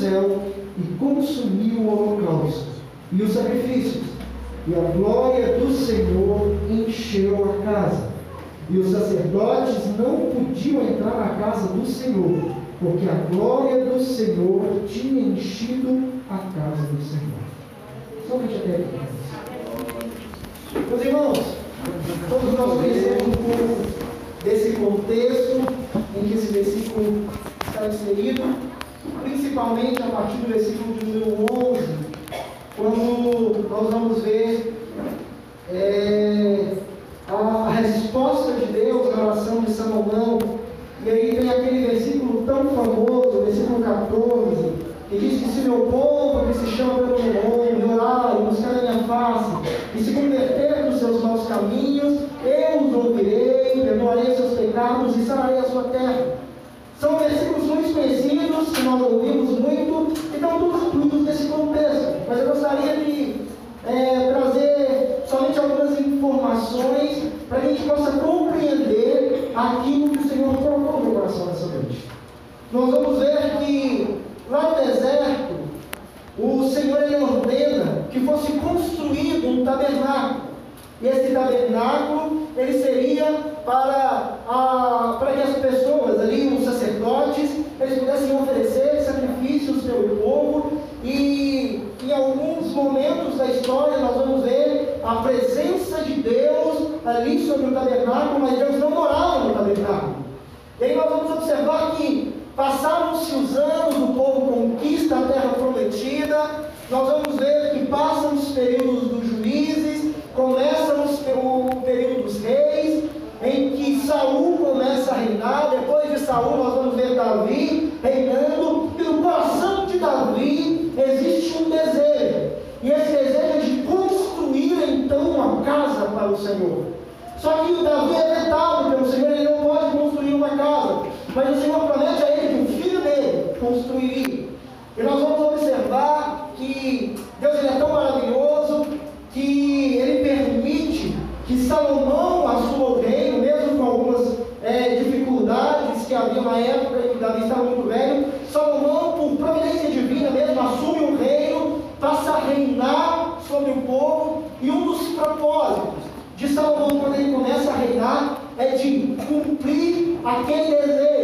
céu e consumiu o holocausto e os sacrifícios, e a glória do Senhor encheu a casa. E os sacerdotes não podiam entrar na casa do Senhor, porque a glória do Senhor tinha enchido a casa do Senhor. Somente até aqui. Meus irmãos, todos nós conhecemos um pouco desse contexto em que esse versículo está inserido, principalmente a partir do versículo de número 11, quando nós vamos ver é, a resposta de Deus na oração de Salomão. E aí tem aquele versículo tão famoso, versículo 14, que diz que se meu povo que se chama pelo meu nome, orar e buscar a minha face, e se converter dos seus maus caminhos, eu os ouvirei, perdoarei seus pecados e sararei a sua terra. São versículos muito conhecidos, que nós ouvimos muito, e estão todos incluídos nesse contexto. Mas eu gostaria de é, trazer somente algumas informações para que a gente possa compreender aquilo que o Senhor colocou no coração nessa noite. Nós vamos ver que lá no deserto, o Senhor ele ordena que fosse construído um tabernáculo. E esse tabernáculo ele seria para, a, para que as pessoas ali, os eles pudessem oferecer sacrifícios pelo povo. E em alguns momentos da história nós vamos ver a presença de Deus ali sobre o tabernáculo, mas Deus não morava no tabernáculo. E aí nós vamos observar que passaram-se os anos, o povo conquista a terra prometida, nós vamos ver que passam os períodos dos juízes, começa o período dos reis, em que Saul começa a reinar, depois de Saul nós vamos ver Davi reinando, e no coração de Davi existe um desejo, e esse desejo é de construir então uma casa para o Senhor. Só que o Davi é vetado pelo Senhor, ele não pode construir uma casa, mas o Senhor promete a ele que o filho dele construiria. E nós vamos observar que Deus ele é tão maravilhoso que ele permite que Salomão assuma o reino, mesmo com algumas é, dificuldades que havia na época em que Davi estava muito velho. Salomão, por providência divina mesmo, assume o reino, passa a reinar sobre o povo. E um dos propósitos de Salomão, quando ele começa a reinar, de cumprir aquele desejo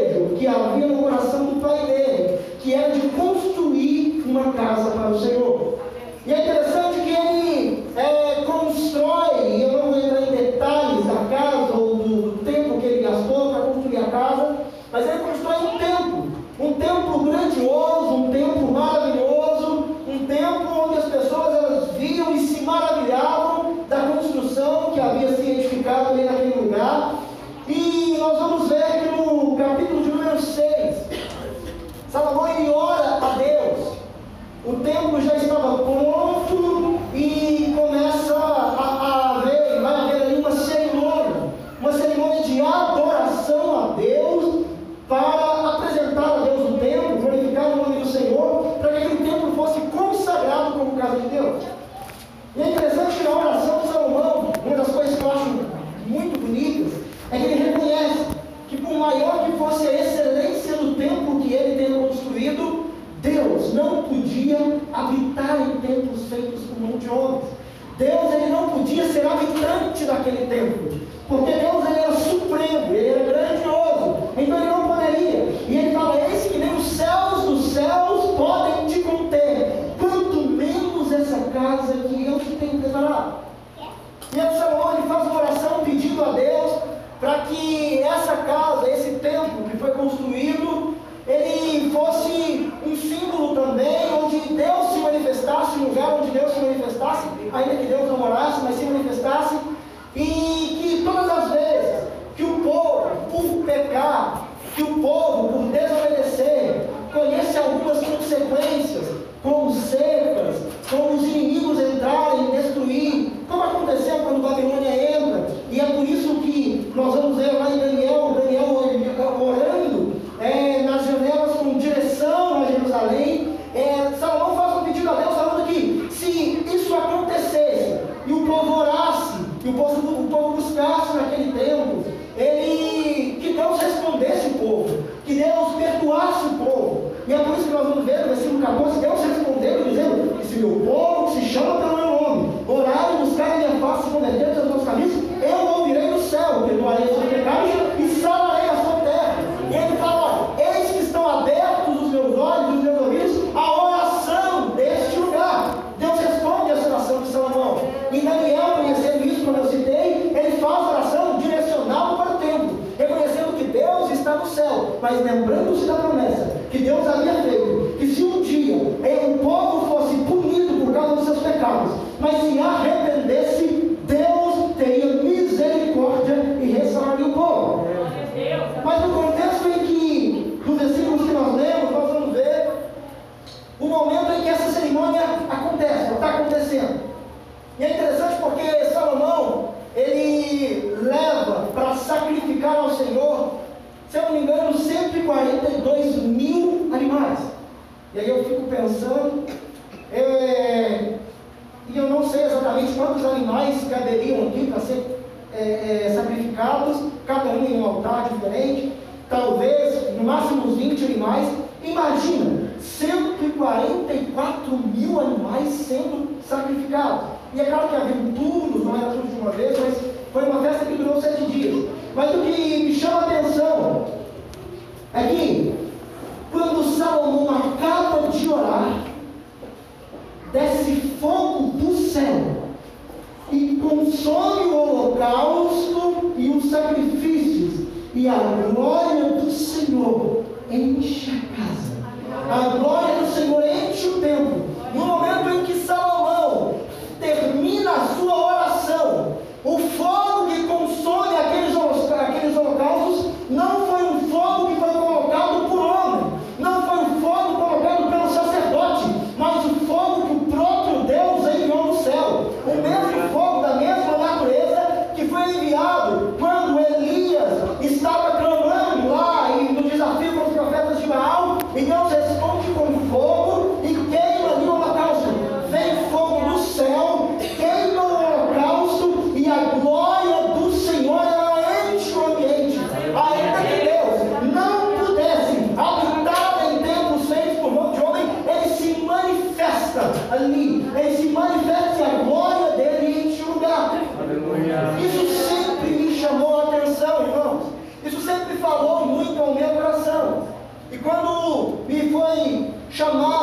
que me chama a atenção é que quando Salomão acaba de orar, desce fogo do céu e consome o holocausto e os sacrifícios, e a glória do Senhor enche a casa. A glória do Senhor enche o templo. falou muito ao meu coração. E quando me foi chamado,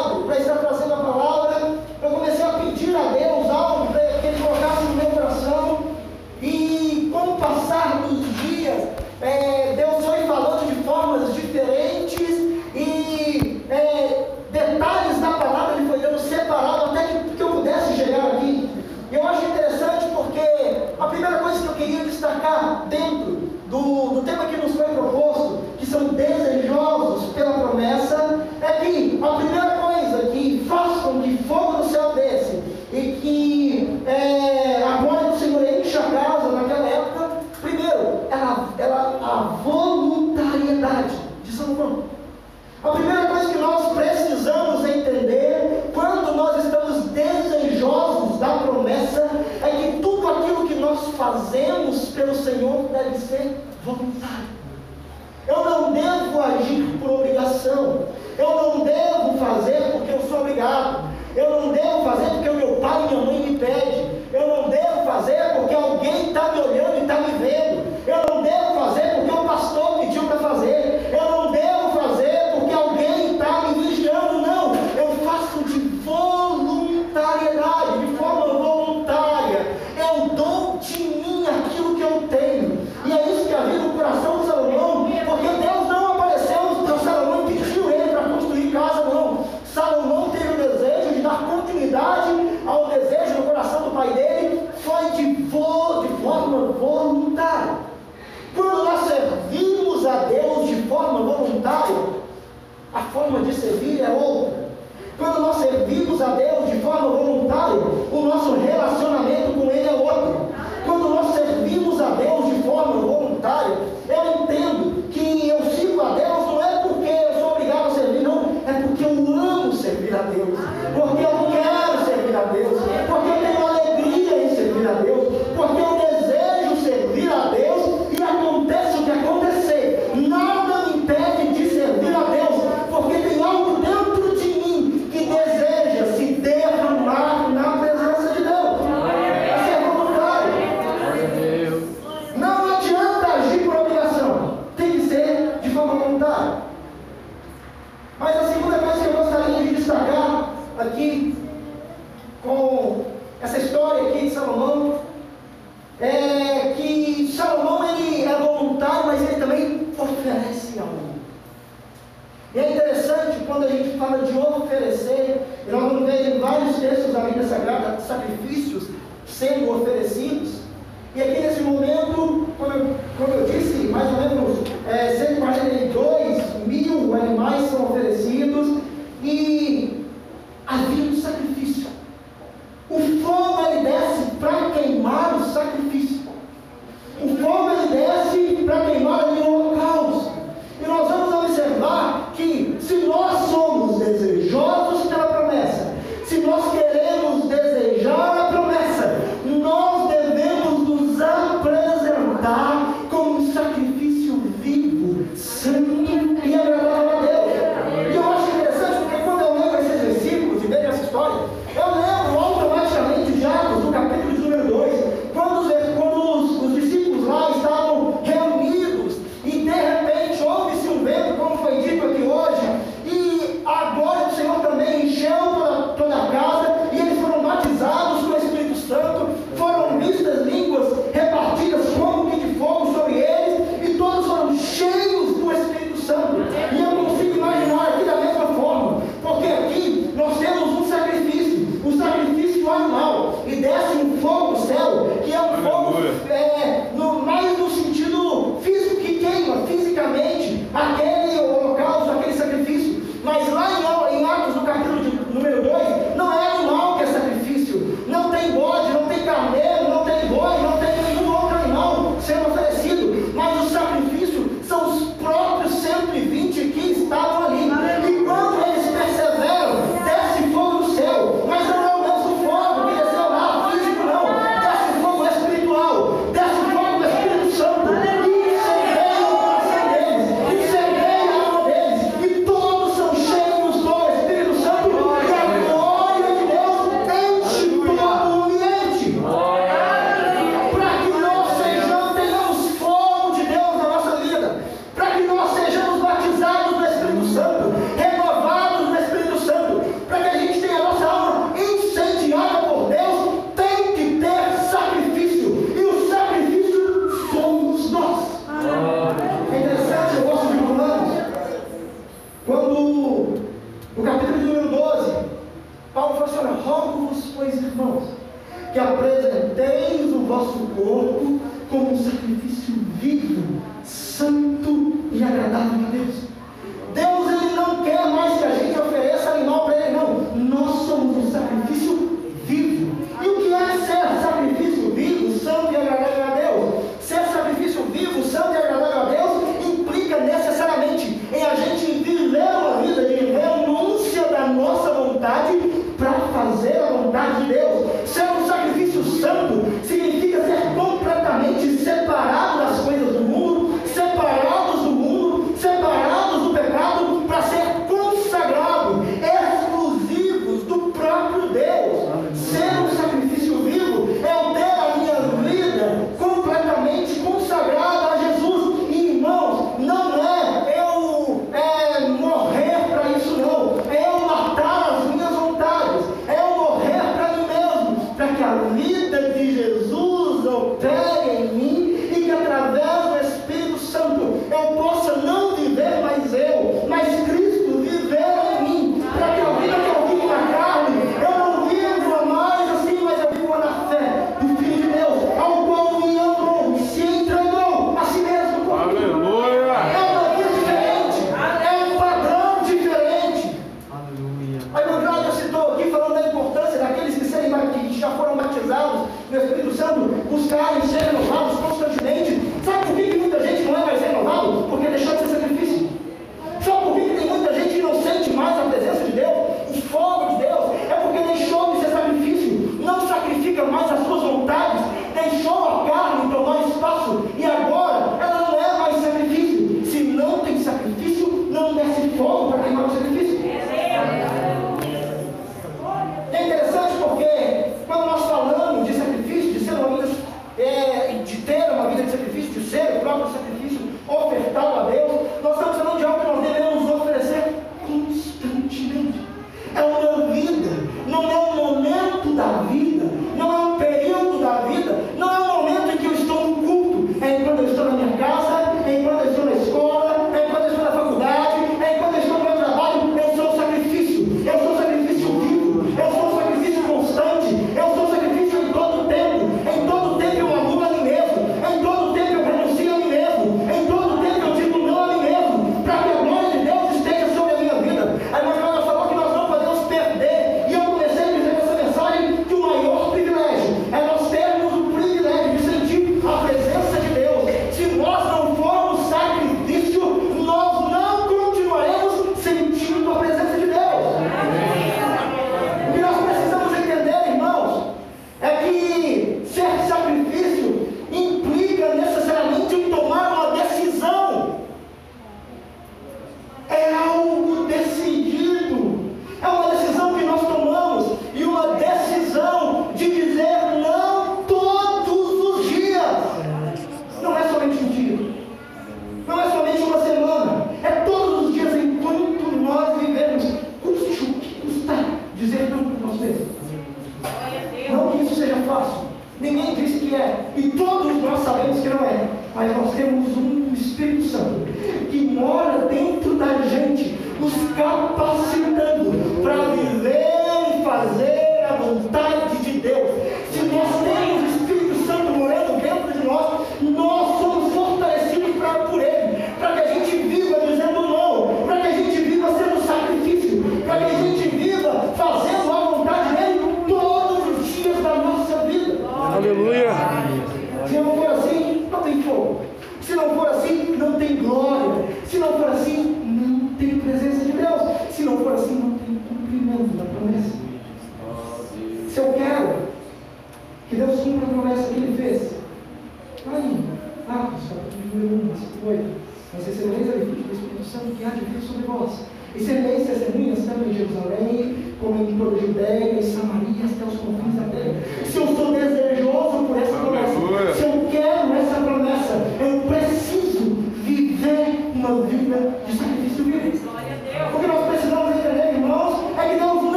जिसमें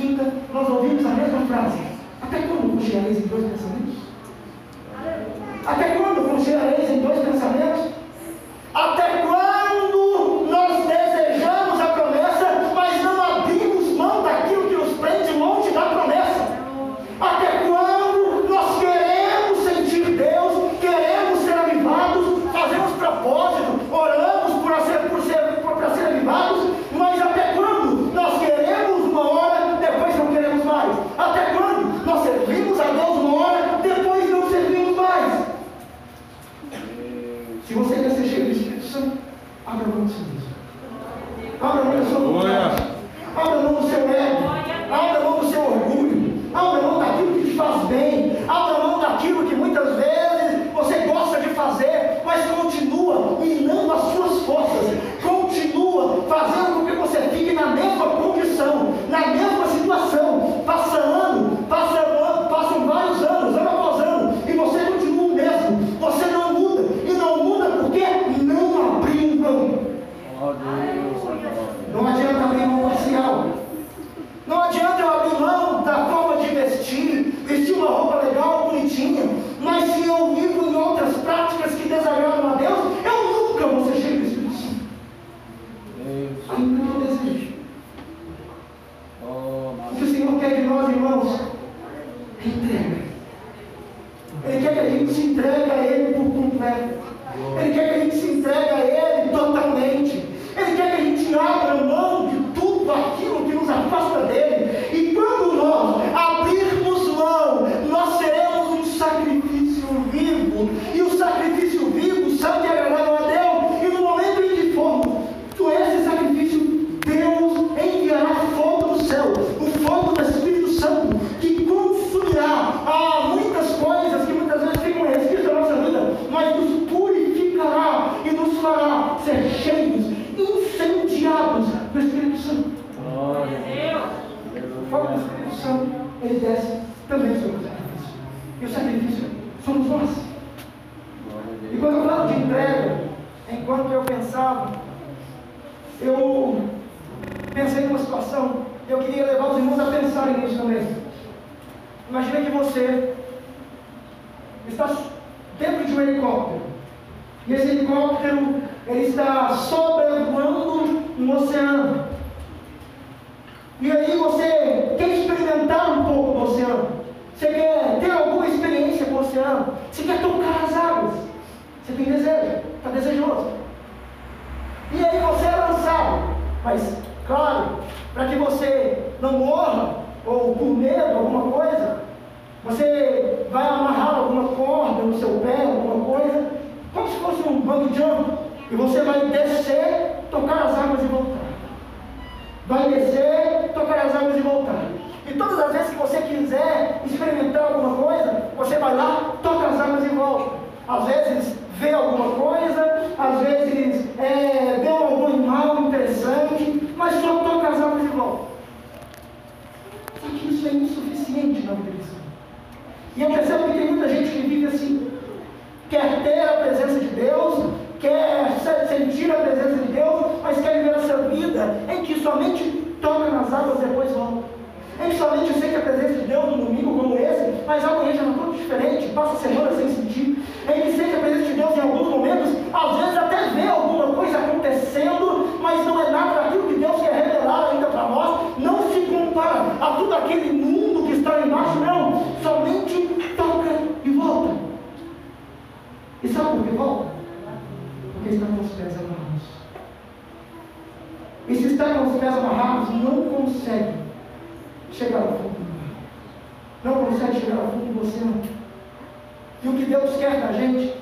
quinta, nós ouvimos a mesma frase. Até quando confiareis em dois pensamentos? Até quando confiareis em dois pensamentos? Situação, eu queria levar os irmãos a pensarem nisso também. Imagina que você está dentro de um helicóptero. E esse helicóptero ele está sobrevoando um oceano. E aí você quer experimentar um pouco do oceano. Você quer ter alguma experiência com o oceano. Você quer tocar as águas. Você tem desejo, está desejoso. E aí você é lançado. Mas, claro, para que você não morra, ou por medo, alguma coisa, você vai amarrar alguma corda no seu pé, alguma coisa, como se fosse um bang jump, e você vai descer, tocar as águas e voltar. Vai descer, tocar as águas e voltar. E todas as vezes que você quiser experimentar alguma coisa, você vai lá, toca as águas e volta. Às vezes vê alguma coisa, às vezes é, vê algum animal interessante, mas só as águas e volta. Só que isso é insuficiente na vida. E eu percebo que tem muita gente que vive assim, quer ter a presença de Deus, quer sentir a presença de Deus, mas quer viver essa vida em que somente toca nas águas e depois volta. Em que somente sente a presença de Deus num domingo como esse, mas amanhã já não tudo diferente, passa semana sem sentir. Em que sente a presença de Deus em alguns momentos, às vezes até vê alguma coisa acontecendo, mas não é nada daquilo tudo aquele mundo que está embaixo, não. Somente toca e volta. E sabe por que volta? Porque está com os pés amarrados. E se está com os pés amarrados, não consegue chegar ao fundo do mar. Não consegue chegar ao fundo do oceano. E o que Deus quer da gente,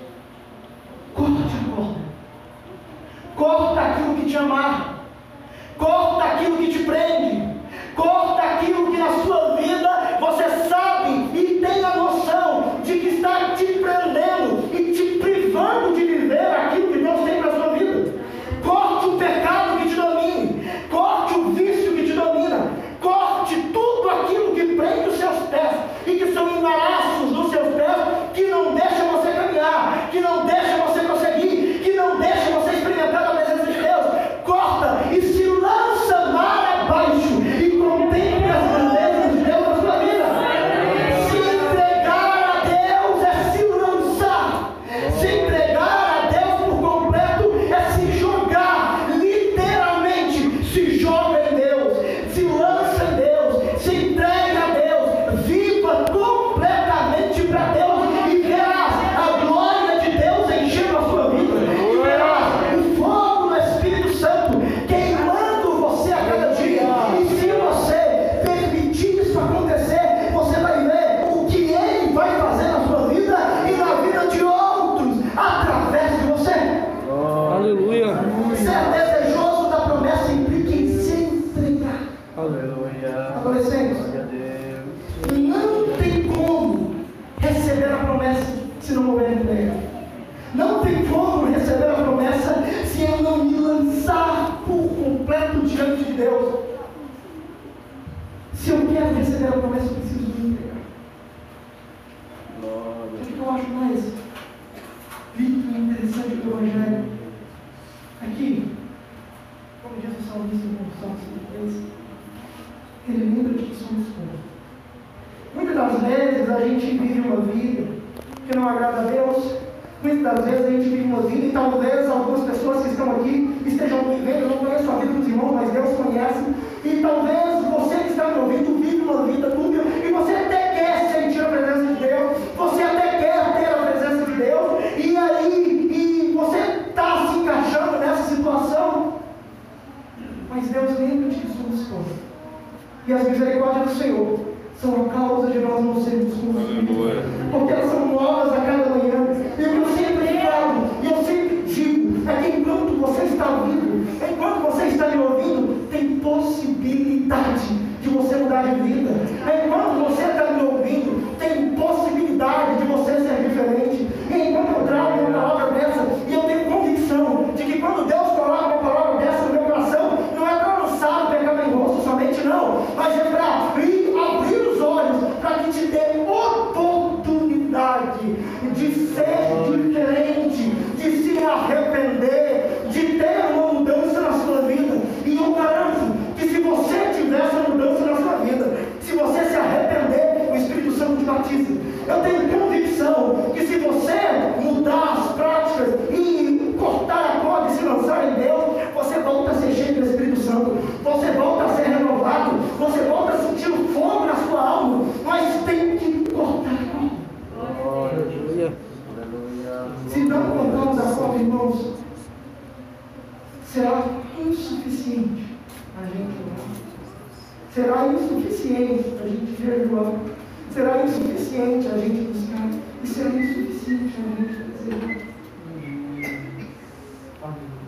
corta a corda. Corta aquilo que te amarra. Corta aquilo que te prende. Corta aquilo que na sua a gente vive uma vida que não agrada a Deus. Muitas vezes a gente vive uma vida e talvez algumas pessoas que estão aqui estejam me vendo. Eu não conheço a vida dos irmãos, mas Deus conhece. E talvez você que está me ouvindo vive uma vida dúbia e você até quer sentir a presença de Deus. Você até quer ter a presença de Deus. E aí, e você está se encaixando nessa situação. Mas Deus lembra de povos. E as misericórdias do Senhor são a causa de nós não sermos consumidos. Porque elas são novas a cada manhã. E o que eu sempre falo, e eu sempre digo, é que enquanto você está vivo, enquanto você está me ouvindo, tem possibilidade de você mudar de vida. Enquanto você está me ouvindo, tem possibilidade de você ser diferente. E enquanto eu trago uma palavra dessa, e eu tenho convicção de que quando Deus coloca uma palavra dessa no meu coração, não é para lançar o pecado em rosto somente, não, mas é para será insuficiente a gente jejuar, será insuficiente a gente buscar, e será insuficiente a gente desejar.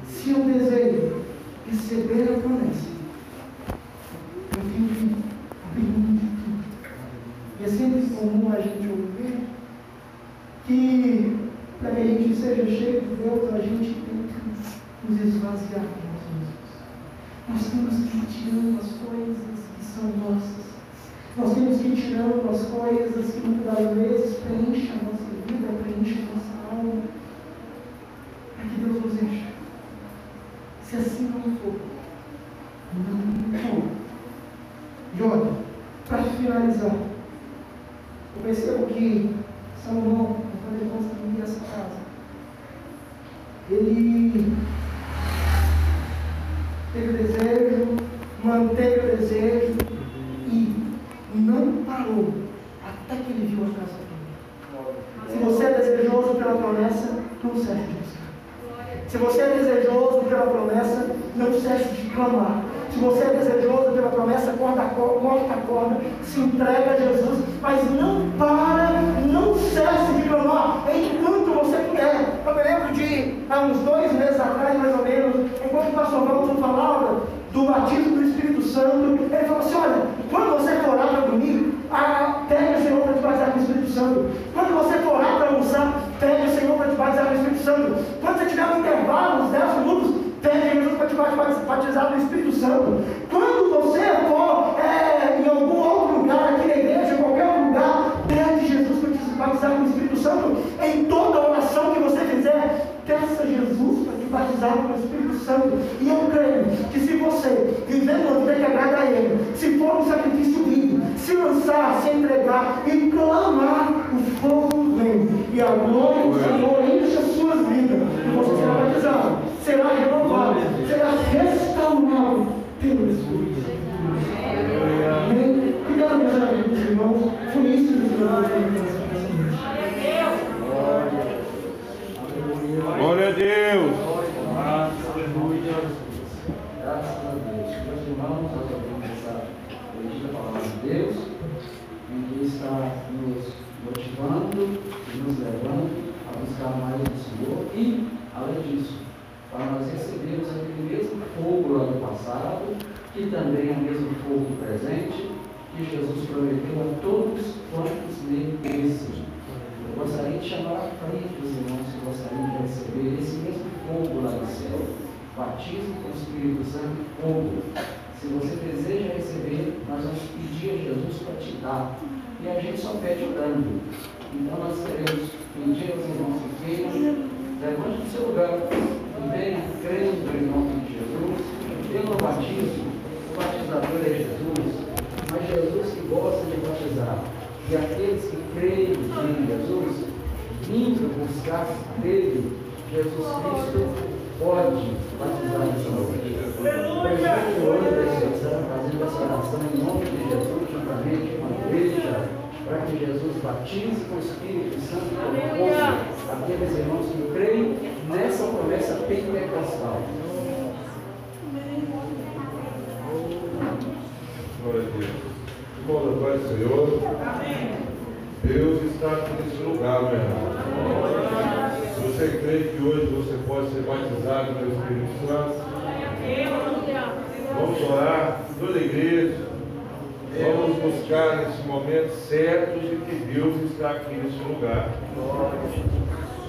Se eu desejo receber a promessa, eu tenho que abrir mão de tudo. E é sempre comum a gente ouvir que para que a gente seja cheio de Deus, a gente tem que nos esvaziar de nós mesmos. Nós temos que ir tirando as coisas que são nossas. Nós temos que ir tirando as coisas que muitas vezes preenchem a nossa vida, preenchem a nossa alma, para que Deus nos encha. Se assim não for, não for. Olha, para finalizar, eu percebo que Salomão, quando ele construía essa casa, ele teve desejo, manteve o desejo e não parou até que ele viu a casa. Se você é desejoso pela promessa, não cesse de buscar. Se você é desejoso pela promessa, não cesse de clamar. Se você é desejoso promessa, corta a corda, a corda, se entrega a Jesus, mas não para, não cesse de clamar enquanto você puder. Eu me lembro de, há uns dois meses atrás, mais ou menos, enquanto o pastor Walter falava do batismo do Espírito Santo, ele falou assim: olha, quando você for orar para dormir, ah, pede o Senhor para te batizar com o Espírito Santo. Quando você for orar para almoçar, pede o Senhor para te batizar com o Espírito Santo. Quando você tiver um intervalo, uns 10 minutos, pede Jesus para te batizar no Espírito Santo. Quando você for é, em algum outro lugar, aqui na igreja, em qualquer outro lugar, pede Jesus para te batizar com o Espírito Santo. Em toda oração que você fizer, peça Jesus batizar com o Espírito Santo. E eu creio que se você viver uma vida que agrada a Ele, se for um sacrifício vivo, se lançar, se entregar e clamar, o fogo vem. E a glória do Senhor enche as suas vidas. E você será batizado, será renovado, será restaurado pelo Espírito. Amém? Obrigado, meus amigos, irmãos. Foi isso eu Glória a Deus. Graças a Deus. Meus irmãos, nós ouvimos essa bendita palavra de Deus, em que está nos motivando e nos levando a buscar mais do Senhor disso, para nós recebermos aquele mesmo fogo lá do passado, que também é o mesmo fogo presente, que Jesus prometeu a todos quantos nele crescem. Eu gostaria de chamar à frente os irmãos que gostariam de receber esse mesmo fogo lá do céu, batismo com o Espírito Santo fogo. Se você deseja receber, nós vamos pedir a Jesus para te dar. E a gente só pede orando. Então nós queremos pedir aos irmãos que queiram, levante o seu lugar venha crendo em nome de Jesus. Pelo batismo, o batizador é Jesus, mas Jesus que gosta de batizar. E aqueles que creem em Jesus, vindo buscar dele, Jesus Cristo pode batizar essa noite. Presente o ano desse oração, fazendo essa oração em nome de Jesus, juntamente com a igreja, para que Jesus batize com o Espírito Santo aqueles irmãos que creem nessa promessa pentecostal. Glória a Deus. Irmãos, a do Senhor. Deus está aqui nesse lugar, meu irmão. Se você crê que hoje você pode ser batizado pelo Espírito Santo, vamos orar, toda a igreja. Vamos buscar nesse momento certo de que Deus está aqui nesse lugar.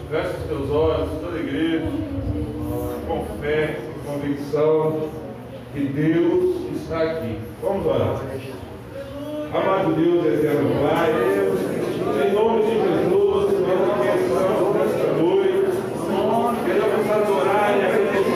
Feche os teus olhos, toda a igreja, com fé, com convicção, que Deus está aqui. Vamos orar. Amado Deus, eterno Pai, em nome de Jesus, nós aqui estamos nesta noite, queremos adorar e